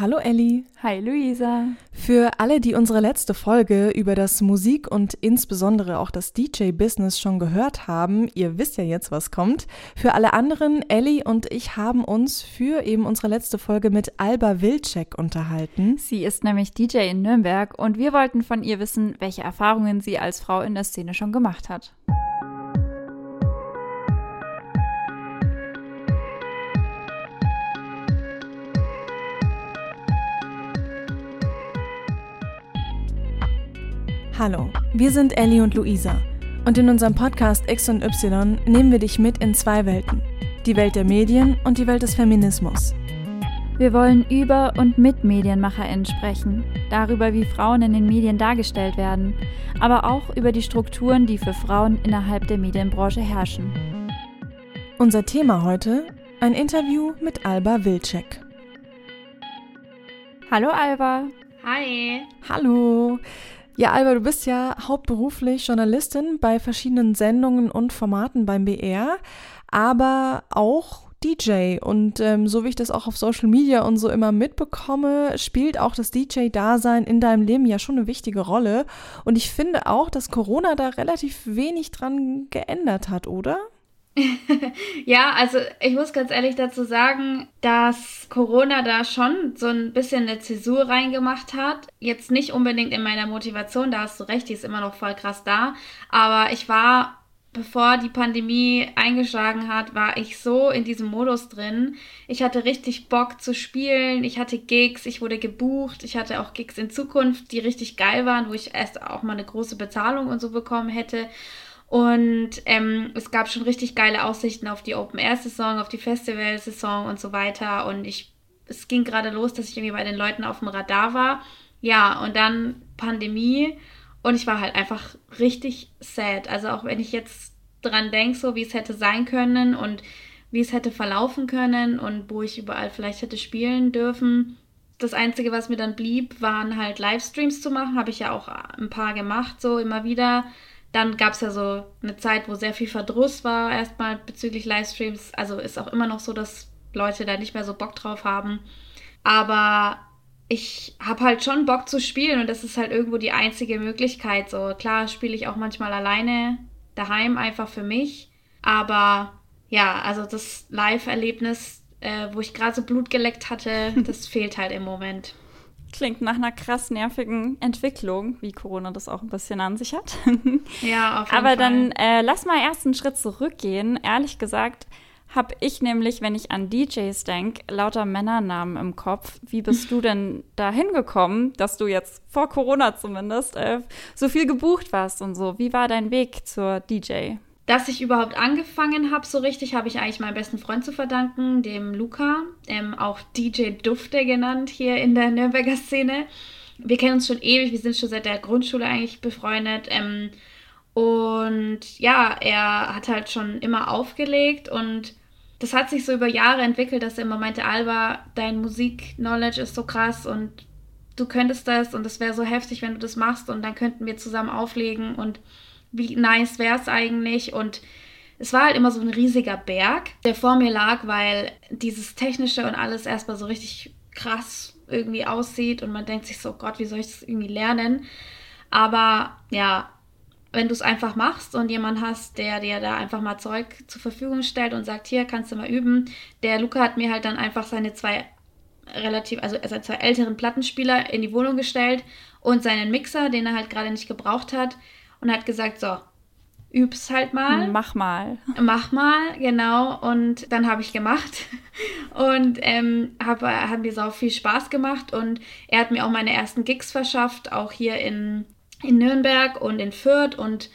Hallo Elli. Hi Luisa. Für alle, die unsere letzte Folge über das Musik- und insbesondere auch das DJ-Business schon gehört haben, ihr wisst ja jetzt, was kommt. Für alle anderen, Elli und ich haben uns für eben unsere letzte Folge mit Alba Wilczek unterhalten. Sie ist nämlich DJ in Nürnberg und wir wollten von ihr wissen, welche Erfahrungen sie als Frau in der Szene schon gemacht hat. Hallo, wir sind Ellie und Luisa und in unserem Podcast X und Y nehmen wir dich mit in zwei Welten. Die Welt der Medien und die Welt des Feminismus. Wir wollen über und mit MedienmacherInnen sprechen, darüber, wie Frauen in den Medien dargestellt werden, aber auch über die Strukturen, die für Frauen innerhalb der Medienbranche herrschen. Unser Thema heute: ein Interview mit Alba Wilczek. Hallo Alba. Hi. Hallo. Ja, Alba, du bist ja hauptberuflich Journalistin bei verschiedenen Sendungen und Formaten beim BR, aber auch DJ. Und ähm, so wie ich das auch auf Social Media und so immer mitbekomme, spielt auch das DJ-Dasein in deinem Leben ja schon eine wichtige Rolle. Und ich finde auch, dass Corona da relativ wenig dran geändert hat, oder? ja, also ich muss ganz ehrlich dazu sagen, dass Corona da schon so ein bisschen eine Zäsur reingemacht hat. Jetzt nicht unbedingt in meiner Motivation, da hast du recht, die ist immer noch voll krass da. Aber ich war, bevor die Pandemie eingeschlagen hat, war ich so in diesem Modus drin. Ich hatte richtig Bock zu spielen, ich hatte Gigs, ich wurde gebucht, ich hatte auch Gigs in Zukunft, die richtig geil waren, wo ich erst auch mal eine große Bezahlung und so bekommen hätte. Und ähm, es gab schon richtig geile Aussichten auf die Open-Air-Saison, auf die Festival-Saison und so weiter. Und ich, es ging gerade los, dass ich irgendwie bei den Leuten auf dem Radar war. Ja, und dann Pandemie. Und ich war halt einfach richtig sad. Also auch wenn ich jetzt dran denke, so wie es hätte sein können und wie es hätte verlaufen können und wo ich überall vielleicht hätte spielen dürfen. Das Einzige, was mir dann blieb, waren halt Livestreams zu machen. Habe ich ja auch ein paar gemacht, so immer wieder. Dann gab es ja so eine Zeit, wo sehr viel Verdruss war, erstmal bezüglich Livestreams. Also ist auch immer noch so, dass Leute da nicht mehr so Bock drauf haben. Aber ich habe halt schon Bock zu spielen und das ist halt irgendwo die einzige Möglichkeit. So klar spiele ich auch manchmal alleine daheim einfach für mich. Aber ja, also das Live-Erlebnis, äh, wo ich gerade so Blut geleckt hatte, das fehlt halt im Moment. Klingt nach einer krass nervigen Entwicklung, wie Corona das auch ein bisschen an sich hat. Ja, auf jeden Aber Fall. dann äh, lass mal erst einen Schritt zurückgehen. Ehrlich gesagt habe ich nämlich, wenn ich an DJs denke, lauter Männernamen im Kopf. Wie bist du denn da hingekommen, dass du jetzt vor Corona zumindest äh, so viel gebucht warst und so? Wie war dein Weg zur DJ? Dass ich überhaupt angefangen habe, so richtig, habe ich eigentlich meinem besten Freund zu verdanken, dem Luca, ähm, auch DJ Dufte genannt hier in der Nürnberger Szene. Wir kennen uns schon ewig, wir sind schon seit der Grundschule eigentlich befreundet. Ähm, und ja, er hat halt schon immer aufgelegt und das hat sich so über Jahre entwickelt, dass er immer meinte, Alba, dein Musik-Knowledge ist so krass und du könntest das und es wäre so heftig, wenn du das machst und dann könnten wir zusammen auflegen und wie nice wäre es eigentlich und es war halt immer so ein riesiger Berg, der vor mir lag, weil dieses Technische und alles erstmal so richtig krass irgendwie aussieht und man denkt sich so, Gott, wie soll ich das irgendwie lernen? Aber ja, wenn du es einfach machst und jemand hast, der dir da einfach mal Zeug zur Verfügung stellt und sagt, hier kannst du mal üben. Der Luca hat mir halt dann einfach seine zwei relativ, also seine zwei älteren Plattenspieler in die Wohnung gestellt und seinen Mixer, den er halt gerade nicht gebraucht hat und hat gesagt, so, üb's halt mal. Mach mal. Mach mal, genau. Und dann habe ich gemacht und ähm, hab mir sau viel Spaß gemacht und er hat mir auch meine ersten Gigs verschafft, auch hier in, in Nürnberg und in Fürth und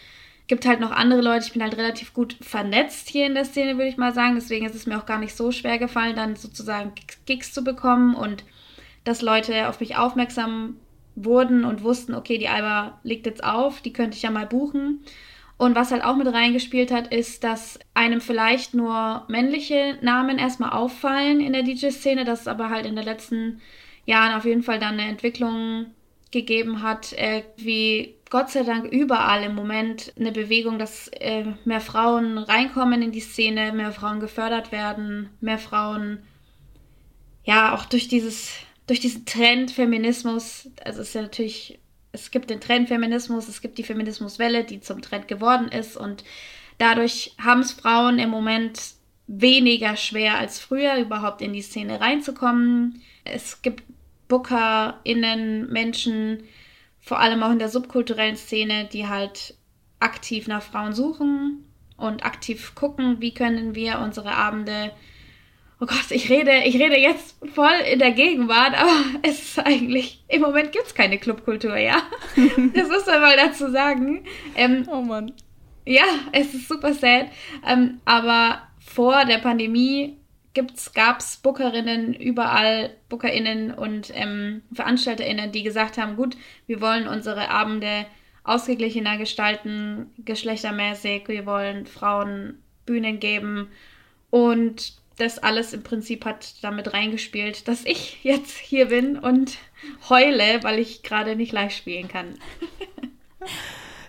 gibt halt noch andere Leute. Ich bin halt relativ gut vernetzt hier in der Szene, würde ich mal sagen. Deswegen ist es mir auch gar nicht so schwer gefallen, dann sozusagen Gigs zu bekommen und dass Leute auf mich aufmerksam wurden und wussten, okay, die Alba legt jetzt auf, die könnte ich ja mal buchen. Und was halt auch mit reingespielt hat, ist, dass einem vielleicht nur männliche Namen erstmal auffallen in der DJ-Szene, dass es aber halt in den letzten Jahren auf jeden Fall dann eine Entwicklung gegeben hat, äh, wie Gott sei Dank überall im Moment eine Bewegung, dass äh, mehr Frauen reinkommen in die Szene, mehr Frauen gefördert werden, mehr Frauen ja auch durch dieses durch diesen Trend Feminismus, also es ist ja natürlich, es gibt den Trend Feminismus, es gibt die Feminismuswelle, die zum Trend geworden ist und dadurch haben es Frauen im Moment weniger schwer als früher überhaupt in die Szene reinzukommen. Es gibt BookerInnen, Menschen, vor allem auch in der subkulturellen Szene, die halt aktiv nach Frauen suchen und aktiv gucken, wie können wir unsere Abende Oh Gott, ich rede, ich rede jetzt voll in der Gegenwart, aber es ist eigentlich, im Moment gibt es keine Clubkultur, ja. das muss man mal dazu sagen. Ähm, oh Mann. Ja, es ist super sad. Ähm, aber vor der Pandemie gab es Bookerinnen überall, BookerInnen und ähm, VeranstalterInnen, die gesagt haben, gut, wir wollen unsere Abende ausgeglichener gestalten, geschlechtermäßig, wir wollen Frauen Bühnen geben und das alles im Prinzip hat damit reingespielt, dass ich jetzt hier bin und heule, weil ich gerade nicht live spielen kann.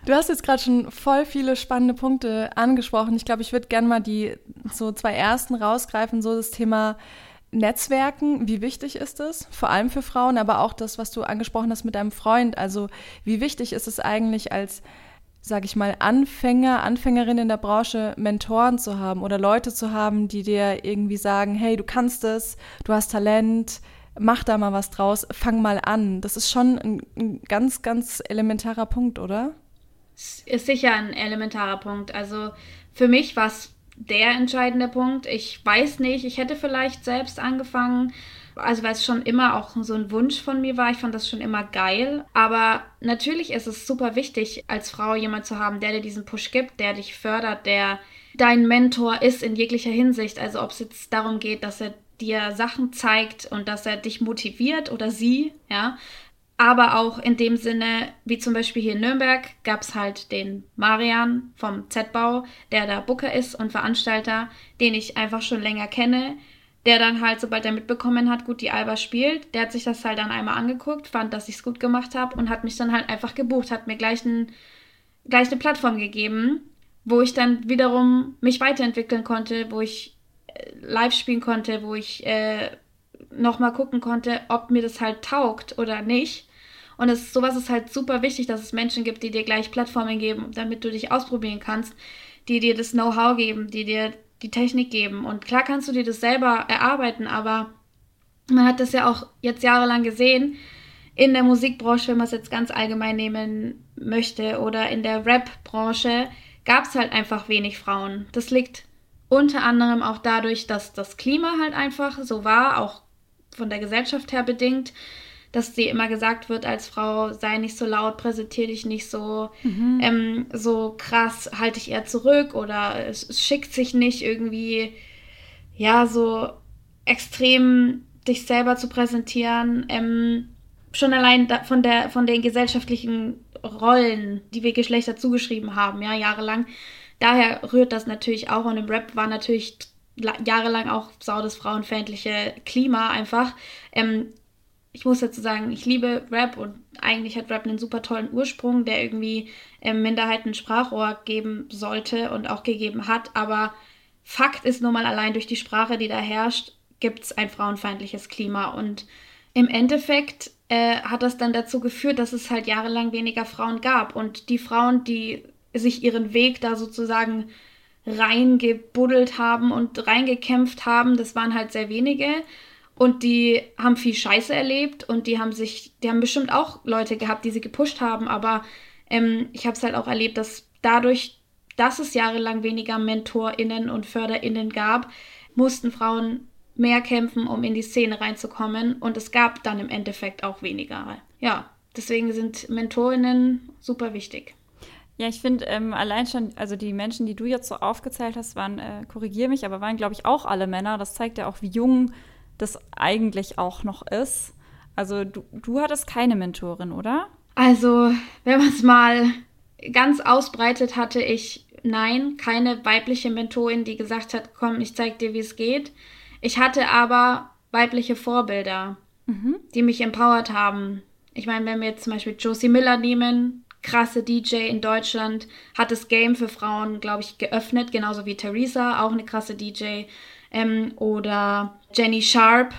Du hast jetzt gerade schon voll viele spannende Punkte angesprochen. Ich glaube, ich würde gerne mal die so zwei ersten rausgreifen, so das Thema Netzwerken, wie wichtig ist es? Vor allem für Frauen, aber auch das, was du angesprochen hast mit deinem Freund. Also, wie wichtig ist es eigentlich als sage ich mal, Anfänger, Anfängerinnen in der Branche Mentoren zu haben oder Leute zu haben, die dir irgendwie sagen, hey, du kannst es, du hast Talent, mach da mal was draus, fang mal an. Das ist schon ein, ein ganz, ganz elementarer Punkt, oder? Ist sicher ein elementarer Punkt. Also für mich war es der entscheidende Punkt. Ich weiß nicht, ich hätte vielleicht selbst angefangen, also weil es schon immer auch so ein Wunsch von mir war. Ich fand das schon immer geil. Aber natürlich ist es super wichtig, als Frau jemand zu haben, der dir diesen Push gibt, der dich fördert, der dein Mentor ist in jeglicher Hinsicht. Also ob es jetzt darum geht, dass er dir Sachen zeigt und dass er dich motiviert oder sie, ja. Aber auch in dem Sinne, wie zum Beispiel hier in Nürnberg, gab es halt den Marian vom Z-Bau, der da Booker ist und Veranstalter, den ich einfach schon länger kenne, der dann halt, sobald er mitbekommen hat, gut, die Alba spielt, der hat sich das halt dann einmal angeguckt, fand, dass ich es gut gemacht habe und hat mich dann halt einfach gebucht, hat mir gleich, ein, gleich eine Plattform gegeben, wo ich dann wiederum mich weiterentwickeln konnte, wo ich äh, live spielen konnte, wo ich äh, nochmal gucken konnte, ob mir das halt taugt oder nicht. Und es, sowas ist halt super wichtig, dass es Menschen gibt, die dir gleich Plattformen geben, damit du dich ausprobieren kannst, die dir das Know-how geben, die dir die Technik geben. Und klar kannst du dir das selber erarbeiten, aber man hat das ja auch jetzt jahrelang gesehen in der Musikbranche, wenn man es jetzt ganz allgemein nehmen möchte, oder in der Rap-Branche, gab es halt einfach wenig Frauen. Das liegt unter anderem auch dadurch, dass das Klima halt einfach so war, auch von der Gesellschaft her bedingt dass dir immer gesagt wird als Frau, sei nicht so laut, präsentiere dich nicht so, mhm. ähm, so krass, halte dich eher zurück oder es, es, schickt sich nicht irgendwie, ja, so extrem dich selber zu präsentieren. Ähm, schon allein da, von, der, von den gesellschaftlichen Rollen, die wir Geschlechter zugeschrieben haben, ja, jahrelang. Daher rührt das natürlich auch und im Rap war natürlich jahrelang auch sau das frauenfeindliche Klima einfach. Ähm, ich muss dazu sagen, ich liebe Rap und eigentlich hat Rap einen super tollen Ursprung, der irgendwie ähm, Minderheiten Sprachrohr geben sollte und auch gegeben hat. Aber Fakt ist nun mal allein durch die Sprache, die da herrscht, gibt es ein frauenfeindliches Klima. Und im Endeffekt äh, hat das dann dazu geführt, dass es halt jahrelang weniger Frauen gab. Und die Frauen, die sich ihren Weg da sozusagen reingebuddelt haben und reingekämpft haben, das waren halt sehr wenige. Und die haben viel Scheiße erlebt und die haben sich, die haben bestimmt auch Leute gehabt, die sie gepusht haben, aber ähm, ich habe es halt auch erlebt, dass dadurch, dass es jahrelang weniger MentorInnen und FörderInnen gab, mussten Frauen mehr kämpfen, um in die Szene reinzukommen und es gab dann im Endeffekt auch weniger. Ja, deswegen sind MentorInnen super wichtig. Ja, ich finde ähm, allein schon, also die Menschen, die du jetzt so aufgezählt hast, waren, äh, korrigier mich, aber waren, glaube ich, auch alle Männer. Das zeigt ja auch, wie jung das eigentlich auch noch ist. Also du, du hattest keine Mentorin, oder? Also, wenn man es mal ganz ausbreitet, hatte ich nein, keine weibliche Mentorin, die gesagt hat, komm, ich zeig dir, wie es geht. Ich hatte aber weibliche Vorbilder, mhm. die mich empowert haben. Ich meine, wenn wir jetzt zum Beispiel Josie Miller nehmen, krasse DJ in Deutschland, hat das Game für Frauen, glaube ich, geöffnet, genauso wie Theresa, auch eine krasse DJ ähm, oder Jenny Sharp,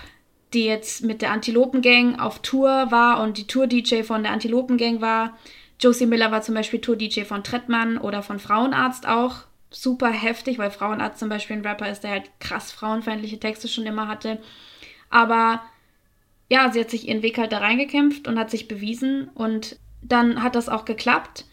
die jetzt mit der Antilopen-Gang auf Tour war und die Tour-DJ von der Antilopen-Gang war. Josie Miller war zum Beispiel Tour-DJ von Trettmann oder von Frauenarzt auch. Super heftig, weil Frauenarzt zum Beispiel ein Rapper ist, der halt krass frauenfeindliche Texte schon immer hatte. Aber ja, sie hat sich ihren Weg halt da reingekämpft und hat sich bewiesen und dann hat das auch geklappt.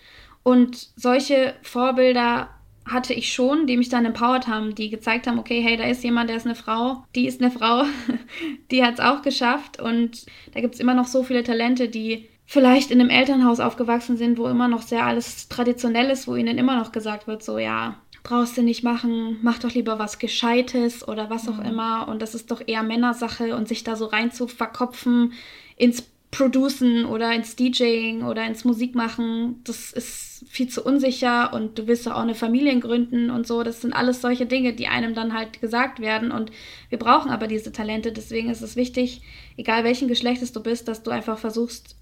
Und solche Vorbilder hatte ich schon, die mich dann empowered haben, die gezeigt haben, okay, hey, da ist jemand, der ist eine Frau, die ist eine Frau, die hat es auch geschafft. Und da gibt es immer noch so viele Talente, die vielleicht in einem Elternhaus aufgewachsen sind, wo immer noch sehr alles traditionell ist, wo ihnen immer noch gesagt wird, so ja, brauchst du nicht machen, mach doch lieber was Gescheites oder was auch mhm. immer. Und das ist doch eher Männersache und sich da so rein zu verkopfen ins Producen oder ins DJing oder ins Musikmachen, das ist viel zu unsicher und du willst auch eine Familie gründen und so. Das sind alles solche Dinge, die einem dann halt gesagt werden und wir brauchen aber diese Talente. Deswegen ist es wichtig, egal welchen Geschlechtes du bist, dass du einfach versuchst,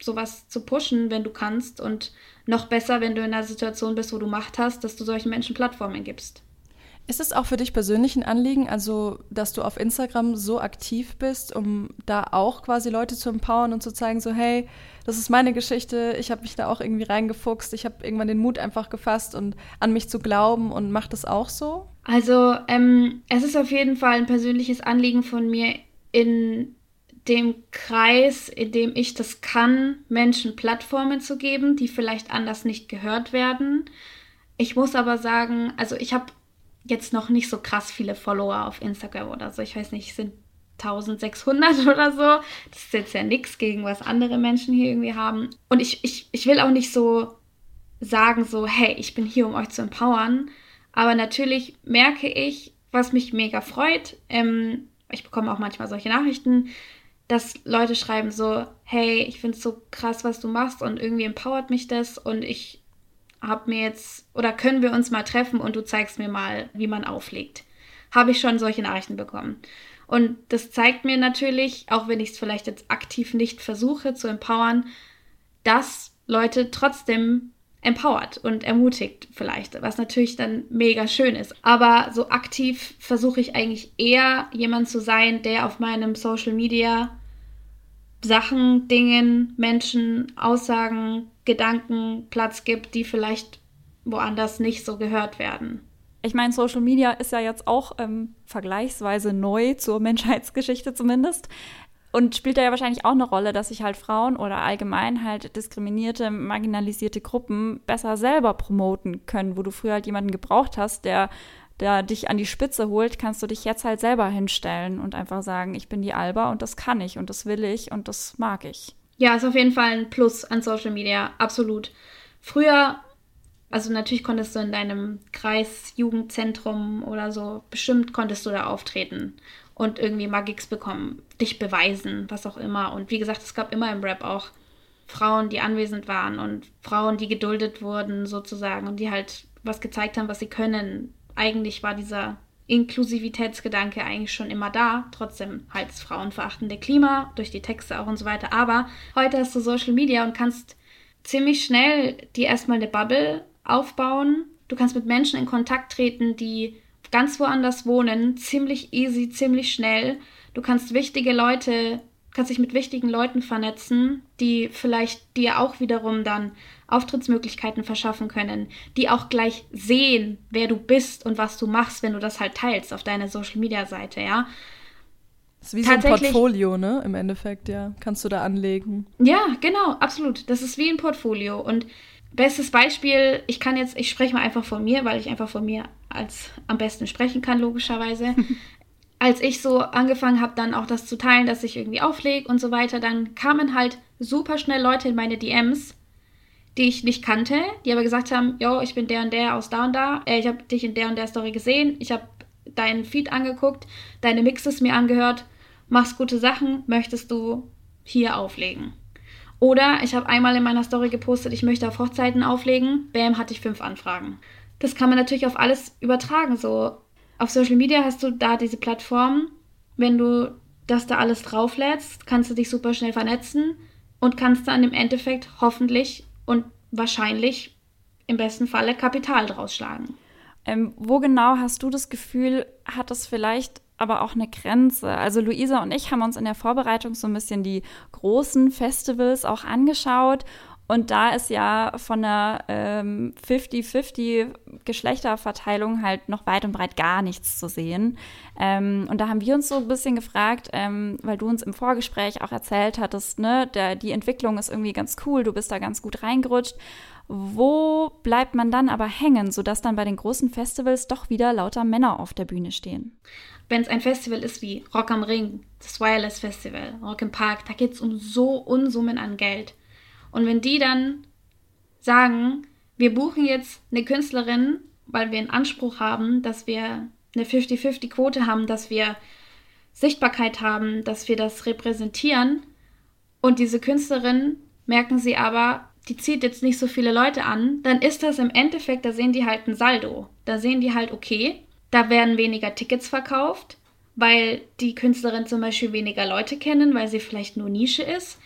sowas zu pushen, wenn du kannst und noch besser, wenn du in einer Situation bist, wo du Macht hast, dass du solchen Menschen Plattformen gibst. Ist es auch für dich persönlich ein Anliegen, also dass du auf Instagram so aktiv bist, um da auch quasi Leute zu empowern und zu zeigen, so hey, das ist meine Geschichte, ich habe mich da auch irgendwie reingefuchst, ich habe irgendwann den Mut einfach gefasst und an mich zu glauben und macht das auch so? Also ähm, es ist auf jeden Fall ein persönliches Anliegen von mir, in dem Kreis, in dem ich das kann, Menschen Plattformen zu geben, die vielleicht anders nicht gehört werden. Ich muss aber sagen, also ich habe jetzt noch nicht so krass viele Follower auf Instagram oder so. Ich weiß nicht, sind 1600 oder so. Das ist jetzt ja nichts gegen was andere Menschen hier irgendwie haben. Und ich, ich, ich will auch nicht so sagen, so, hey, ich bin hier, um euch zu empowern. Aber natürlich merke ich, was mich mega freut. Ähm, ich bekomme auch manchmal solche Nachrichten, dass Leute schreiben so, hey, ich finde es so krass, was du machst und irgendwie empowert mich das und ich habe mir jetzt, oder können wir uns mal treffen und du zeigst mir mal, wie man auflegt. Habe ich schon solche Nachrichten bekommen. Und das zeigt mir natürlich, auch wenn ich es vielleicht jetzt aktiv nicht versuche zu empowern, dass Leute trotzdem empowert und ermutigt vielleicht, was natürlich dann mega schön ist. Aber so aktiv versuche ich eigentlich eher jemand zu sein, der auf meinem Social Media Sachen, Dingen, Menschen, Aussagen, Gedanken Platz gibt, die vielleicht woanders nicht so gehört werden. Ich meine, Social Media ist ja jetzt auch ähm, vergleichsweise neu zur Menschheitsgeschichte zumindest. Und spielt da ja wahrscheinlich auch eine Rolle, dass sich halt Frauen oder allgemein halt diskriminierte, marginalisierte Gruppen besser selber promoten können, wo du früher halt jemanden gebraucht hast, der der dich an die Spitze holt, kannst du dich jetzt halt selber hinstellen und einfach sagen, ich bin die Alba und das kann ich und das will ich und das mag ich. Ja, ist auf jeden Fall ein Plus an Social Media, absolut. Früher, also natürlich konntest du in deinem Kreis, Jugendzentrum oder so, bestimmt konntest du da auftreten und irgendwie mal bekommen, dich beweisen, was auch immer. Und wie gesagt, es gab immer im Rap auch Frauen, die anwesend waren und Frauen, die geduldet wurden sozusagen und die halt was gezeigt haben, was sie können, eigentlich war dieser Inklusivitätsgedanke eigentlich schon immer da, trotzdem halt das frauenverachtende Klima, durch die Texte auch und so weiter. Aber heute hast du Social Media und kannst ziemlich schnell dir erstmal eine Bubble aufbauen. Du kannst mit Menschen in Kontakt treten, die ganz woanders wohnen, ziemlich easy, ziemlich schnell. Du kannst wichtige Leute, kannst dich mit wichtigen Leuten vernetzen, die vielleicht dir auch wiederum dann Auftrittsmöglichkeiten verschaffen können, die auch gleich sehen, wer du bist und was du machst, wenn du das halt teilst auf deiner Social Media Seite, ja. Das ist wie so ein Portfolio, ne? Im Endeffekt, ja. Kannst du da anlegen. Ja, genau, absolut. Das ist wie ein Portfolio. Und bestes Beispiel, ich kann jetzt, ich spreche mal einfach von mir, weil ich einfach von mir als am besten sprechen kann, logischerweise. als ich so angefangen habe, dann auch das zu teilen, dass ich irgendwie auflege und so weiter, dann kamen halt super schnell Leute in meine DMs die ich nicht kannte, die aber gesagt haben, yo, ich bin der und der aus da und da, äh, ich habe dich in der und der Story gesehen, ich habe deinen Feed angeguckt, deine Mixes mir angehört, machst gute Sachen, möchtest du hier auflegen? Oder ich habe einmal in meiner Story gepostet, ich möchte auf Hochzeiten auflegen, bam, hatte ich fünf Anfragen. Das kann man natürlich auf alles übertragen. So auf Social Media hast du da diese Plattform. Wenn du das da alles drauflädst, kannst du dich super schnell vernetzen und kannst dann im Endeffekt hoffentlich und wahrscheinlich im besten Falle Kapital draus schlagen. Ähm, wo genau hast du das Gefühl, hat das vielleicht aber auch eine Grenze. Also Luisa und ich haben uns in der Vorbereitung so ein bisschen die großen Festivals auch angeschaut und da ist ja von der 50-50 ähm, Geschlechterverteilung halt noch weit und breit gar nichts zu sehen. Ähm, und da haben wir uns so ein bisschen gefragt, ähm, weil du uns im Vorgespräch auch erzählt hattest, ne, der, die Entwicklung ist irgendwie ganz cool, du bist da ganz gut reingerutscht. Wo bleibt man dann aber hängen, sodass dann bei den großen Festivals doch wieder lauter Männer auf der Bühne stehen? Wenn es ein Festival ist wie Rock am Ring, das Wireless Festival, Rock im Park, da geht es um so Unsummen an Geld. Und wenn die dann sagen, wir buchen jetzt eine Künstlerin, weil wir einen Anspruch haben, dass wir eine 50-50-Quote haben, dass wir Sichtbarkeit haben, dass wir das repräsentieren. Und diese Künstlerin merken sie aber, die zieht jetzt nicht so viele Leute an, dann ist das im Endeffekt, da sehen die halt ein Saldo. Da sehen die halt, okay, da werden weniger Tickets verkauft, weil die Künstlerin zum Beispiel weniger Leute kennen, weil sie vielleicht nur Nische ist.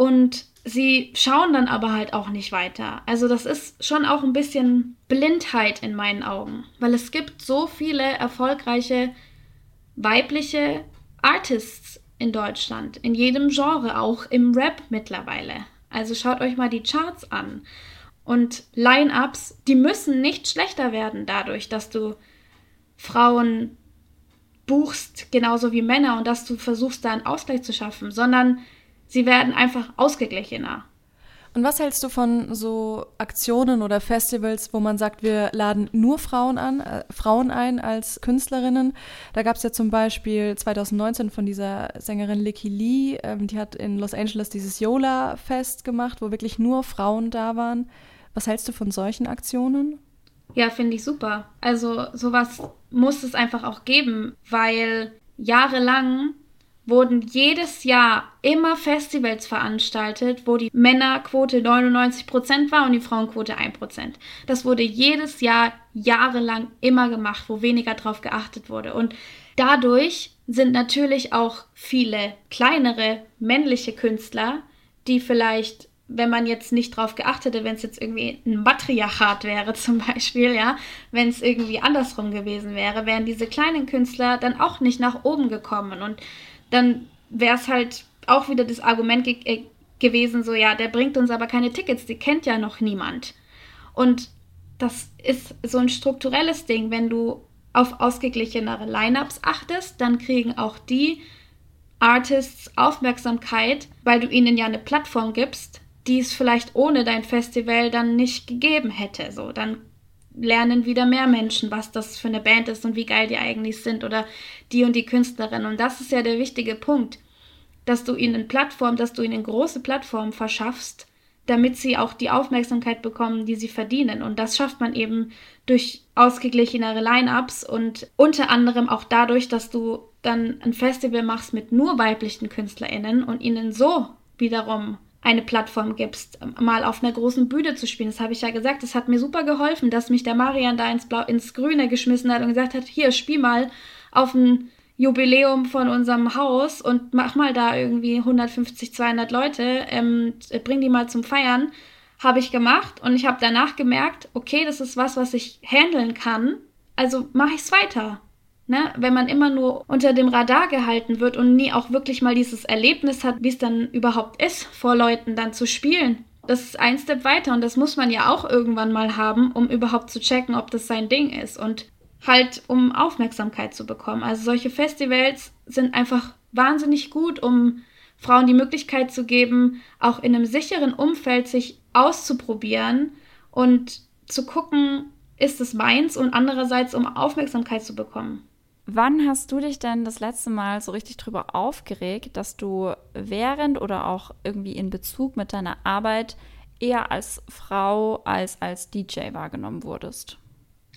Und sie schauen dann aber halt auch nicht weiter. Also das ist schon auch ein bisschen Blindheit in meinen Augen, weil es gibt so viele erfolgreiche weibliche Artists in Deutschland, in jedem Genre, auch im Rap mittlerweile. Also schaut euch mal die Charts an. Und Line-ups, die müssen nicht schlechter werden dadurch, dass du Frauen buchst, genauso wie Männer, und dass du versuchst, da einen Ausgleich zu schaffen, sondern Sie werden einfach ausgeglichener. Und was hältst du von so Aktionen oder Festivals, wo man sagt, wir laden nur Frauen an, äh, Frauen ein als Künstlerinnen? Da gab es ja zum Beispiel 2019 von dieser Sängerin Licky Lee, ähm, die hat in Los Angeles dieses Yola-Fest gemacht, wo wirklich nur Frauen da waren. Was hältst du von solchen Aktionen? Ja, finde ich super. Also sowas muss es einfach auch geben, weil jahrelang wurden jedes Jahr immer Festivals veranstaltet, wo die Männerquote 99% war und die Frauenquote 1%. Das wurde jedes Jahr jahrelang immer gemacht, wo weniger drauf geachtet wurde. Und dadurch sind natürlich auch viele kleinere männliche Künstler, die vielleicht wenn man jetzt nicht drauf geachtet hätte, wenn es jetzt irgendwie ein Matriarchat wäre zum Beispiel, ja, wenn es irgendwie andersrum gewesen wäre, wären diese kleinen Künstler dann auch nicht nach oben gekommen. Und dann wäre es halt auch wieder das Argument ge äh, gewesen, so ja, der bringt uns aber keine Tickets, die kennt ja noch niemand. Und das ist so ein strukturelles Ding, wenn du auf ausgeglichenere Lineups achtest, dann kriegen auch die Artists Aufmerksamkeit, weil du ihnen ja eine Plattform gibst, die es vielleicht ohne dein Festival dann nicht gegeben hätte. So, dann lernen wieder mehr Menschen, was das für eine Band ist und wie geil die eigentlich sind oder die und die Künstlerin. Und das ist ja der wichtige Punkt, dass du ihnen Plattform, dass du ihnen große Plattformen verschaffst, damit sie auch die Aufmerksamkeit bekommen, die sie verdienen. Und das schafft man eben durch ausgeglichenere Line-ups und unter anderem auch dadurch, dass du dann ein Festival machst mit nur weiblichen KünstlerInnen und ihnen so wiederum eine Plattform gibst, mal auf einer großen Bühne zu spielen. Das habe ich ja gesagt. Das hat mir super geholfen, dass mich der Marian da ins, Blau, ins Grüne geschmissen hat und gesagt hat, hier, spiel mal auf ein Jubiläum von unserem Haus und mach mal da irgendwie 150, 200 Leute, ähm, bring die mal zum Feiern. Habe ich gemacht und ich habe danach gemerkt, okay, das ist was, was ich handeln kann. Also mache ich es weiter. Ne? Wenn man immer nur unter dem Radar gehalten wird und nie auch wirklich mal dieses Erlebnis hat, wie es dann überhaupt ist, vor Leuten dann zu spielen. Das ist ein Step weiter und das muss man ja auch irgendwann mal haben, um überhaupt zu checken, ob das sein Ding ist und halt um Aufmerksamkeit zu bekommen. Also solche Festivals sind einfach wahnsinnig gut, um Frauen die Möglichkeit zu geben, auch in einem sicheren Umfeld sich auszuprobieren und zu gucken, ist es meins und andererseits um Aufmerksamkeit zu bekommen. Wann hast du dich denn das letzte Mal so richtig drüber aufgeregt, dass du während oder auch irgendwie in Bezug mit deiner Arbeit eher als Frau als als DJ wahrgenommen wurdest?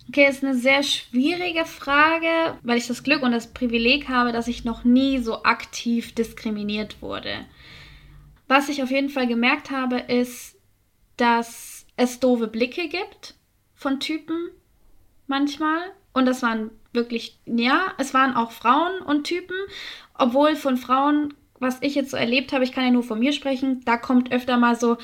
Okay, ist eine sehr schwierige Frage, weil ich das Glück und das Privileg habe, dass ich noch nie so aktiv diskriminiert wurde. Was ich auf jeden Fall gemerkt habe, ist, dass es doofe Blicke gibt von Typen manchmal. Und das waren wirklich, ja, es waren auch Frauen und Typen, obwohl von Frauen, was ich jetzt so erlebt habe, ich kann ja nur von mir sprechen, da kommt öfter mal so,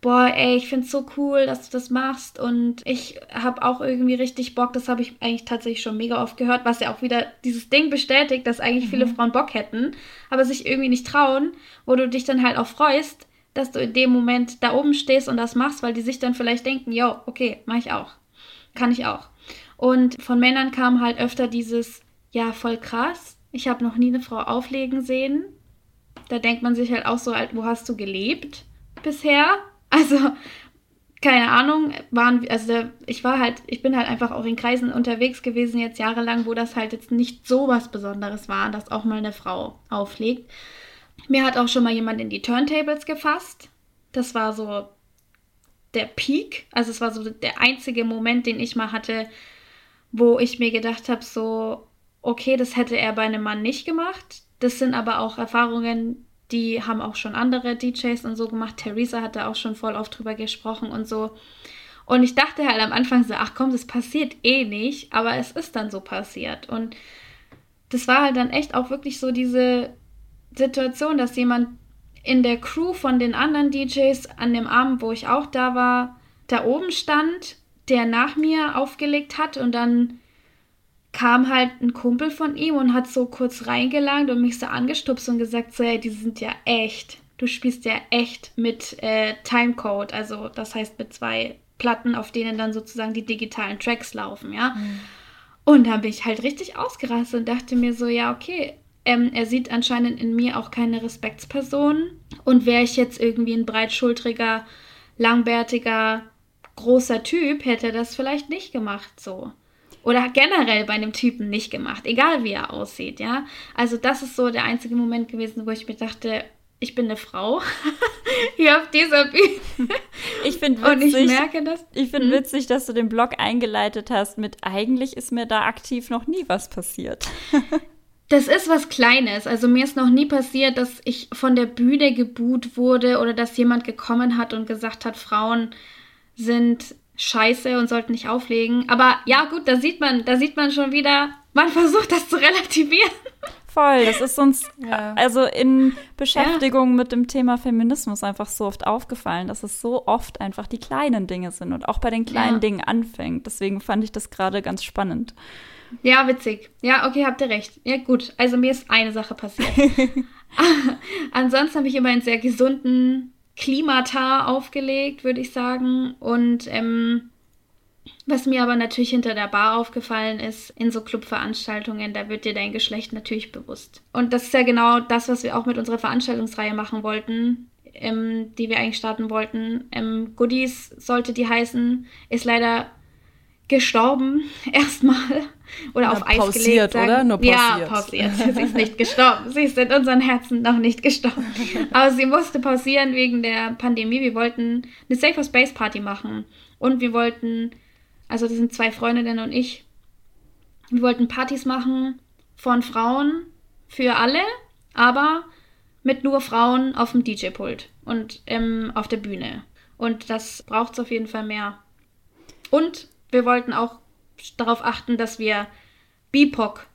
boah, ey, ich find's so cool, dass du das machst und ich habe auch irgendwie richtig Bock. Das habe ich eigentlich tatsächlich schon mega oft gehört, was ja auch wieder dieses Ding bestätigt, dass eigentlich mhm. viele Frauen Bock hätten, aber sich irgendwie nicht trauen, wo du dich dann halt auch freust, dass du in dem Moment da oben stehst und das machst, weil die sich dann vielleicht denken, yo, okay, mach ich auch. Kann ich auch. Und von Männern kam halt öfter dieses, ja, voll krass. Ich habe noch nie eine Frau auflegen sehen. Da denkt man sich halt auch so, wo hast du gelebt bisher? Also, keine Ahnung, waren, also ich war halt, ich bin halt einfach auch in Kreisen unterwegs gewesen jetzt jahrelang, wo das halt jetzt nicht so was Besonderes war, dass auch mal eine Frau auflegt. Mir hat auch schon mal jemand in die Turntables gefasst. Das war so der Peak. Also es war so der einzige Moment, den ich mal hatte, wo ich mir gedacht habe, so, okay, das hätte er bei einem Mann nicht gemacht. Das sind aber auch Erfahrungen, die haben auch schon andere DJs und so gemacht. Theresa hat da auch schon voll oft drüber gesprochen und so. Und ich dachte halt am Anfang so, ach komm, das passiert eh nicht, aber es ist dann so passiert. Und das war halt dann echt auch wirklich so diese Situation, dass jemand in der Crew von den anderen DJs an dem Abend, wo ich auch da war, da oben stand, der nach mir aufgelegt hat und dann kam halt ein Kumpel von ihm und hat so kurz reingelangt und mich so angestupst und gesagt, so, hey, die sind ja echt. Du spielst ja echt mit äh, Timecode, also das heißt mit zwei Platten, auf denen dann sozusagen die digitalen Tracks laufen, ja. Mhm. Und da bin ich halt richtig ausgerastet und dachte mir so, ja, okay, ähm, er sieht anscheinend in mir auch keine Respektsperson. Und wäre ich jetzt irgendwie ein breitschultriger, langbärtiger, großer Typ, hätte das vielleicht nicht gemacht so. Oder generell bei einem Typen nicht gemacht, egal wie er aussieht, ja. Also das ist so der einzige Moment gewesen, wo ich mir dachte, ich bin eine Frau hier auf dieser Bühne. Ich finde witzig, Und ich merke das. Ich finde hm? witzig, dass du den Blog eingeleitet hast mit eigentlich ist mir da aktiv noch nie was passiert. Das ist was Kleines. Also mir ist noch nie passiert, dass ich von der Bühne geboot wurde oder dass jemand gekommen hat und gesagt hat, Frauen sind scheiße und sollten nicht auflegen. Aber ja, gut, da sieht man, da sieht man schon wieder, man versucht das zu relativieren. Voll, das ist uns ja. also in Beschäftigung ja. mit dem Thema Feminismus einfach so oft aufgefallen, dass es so oft einfach die kleinen Dinge sind und auch bei den kleinen ja. Dingen anfängt. Deswegen fand ich das gerade ganz spannend. Ja, witzig. Ja, okay, habt ihr recht. Ja, gut. Also mir ist eine Sache passiert. Ansonsten habe ich immer einen sehr gesunden Klimata aufgelegt, würde ich sagen. Und ähm, was mir aber natürlich hinter der Bar aufgefallen ist, in so Clubveranstaltungen, da wird dir dein Geschlecht natürlich bewusst. Und das ist ja genau das, was wir auch mit unserer Veranstaltungsreihe machen wollten, ähm, die wir eigentlich starten wollten. Ähm, Goodies sollte die heißen, ist leider gestorben erstmal oder auf Eis pausiert, gelegt. Sagen. oder? Nur pausiert. Ja, pausiert. Sie ist nicht gestorben. Sie ist in unseren Herzen noch nicht gestorben. Aber sie musste pausieren wegen der Pandemie. Wir wollten eine Safer Space Party machen und wir wollten, also das sind zwei Freundinnen und ich, wir wollten Partys machen von Frauen für alle, aber mit nur Frauen auf dem DJ-Pult und ähm, auf der Bühne. Und das braucht es auf jeden Fall mehr. Und wir wollten auch darauf achten, dass wir BIPOC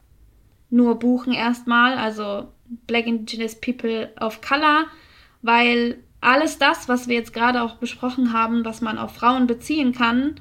nur buchen erstmal, also Black Indigenous People of Color, weil alles das, was wir jetzt gerade auch besprochen haben, was man auf Frauen beziehen kann,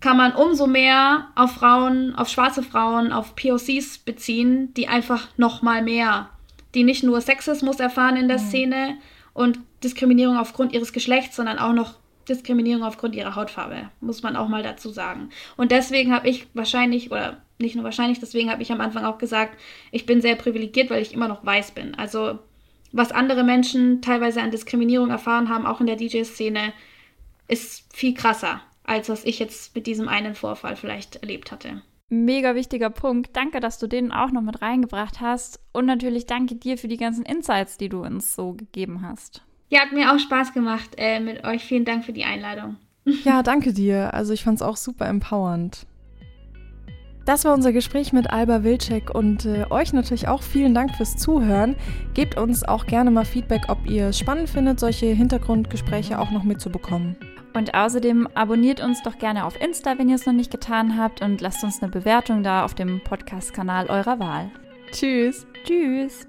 kann man umso mehr auf Frauen, auf schwarze Frauen, auf POCs beziehen, die einfach noch mal mehr, die nicht nur Sexismus erfahren in der mhm. Szene und Diskriminierung aufgrund ihres Geschlechts, sondern auch noch Diskriminierung aufgrund ihrer Hautfarbe, muss man auch mal dazu sagen. Und deswegen habe ich wahrscheinlich, oder nicht nur wahrscheinlich, deswegen habe ich am Anfang auch gesagt, ich bin sehr privilegiert, weil ich immer noch weiß bin. Also was andere Menschen teilweise an Diskriminierung erfahren haben, auch in der DJ-Szene, ist viel krasser, als was ich jetzt mit diesem einen Vorfall vielleicht erlebt hatte. Mega wichtiger Punkt. Danke, dass du den auch noch mit reingebracht hast. Und natürlich danke dir für die ganzen Insights, die du uns so gegeben hast. Ja, hat mir auch Spaß gemacht äh, mit euch. Vielen Dank für die Einladung. Ja, danke dir. Also ich fand es auch super empowernd. Das war unser Gespräch mit Alba Wilczek und äh, euch natürlich auch vielen Dank fürs Zuhören. Gebt uns auch gerne mal Feedback, ob ihr es spannend findet, solche Hintergrundgespräche auch noch mitzubekommen. Und außerdem abonniert uns doch gerne auf Insta, wenn ihr es noch nicht getan habt und lasst uns eine Bewertung da auf dem Podcast-Kanal eurer Wahl. Tschüss. Tschüss.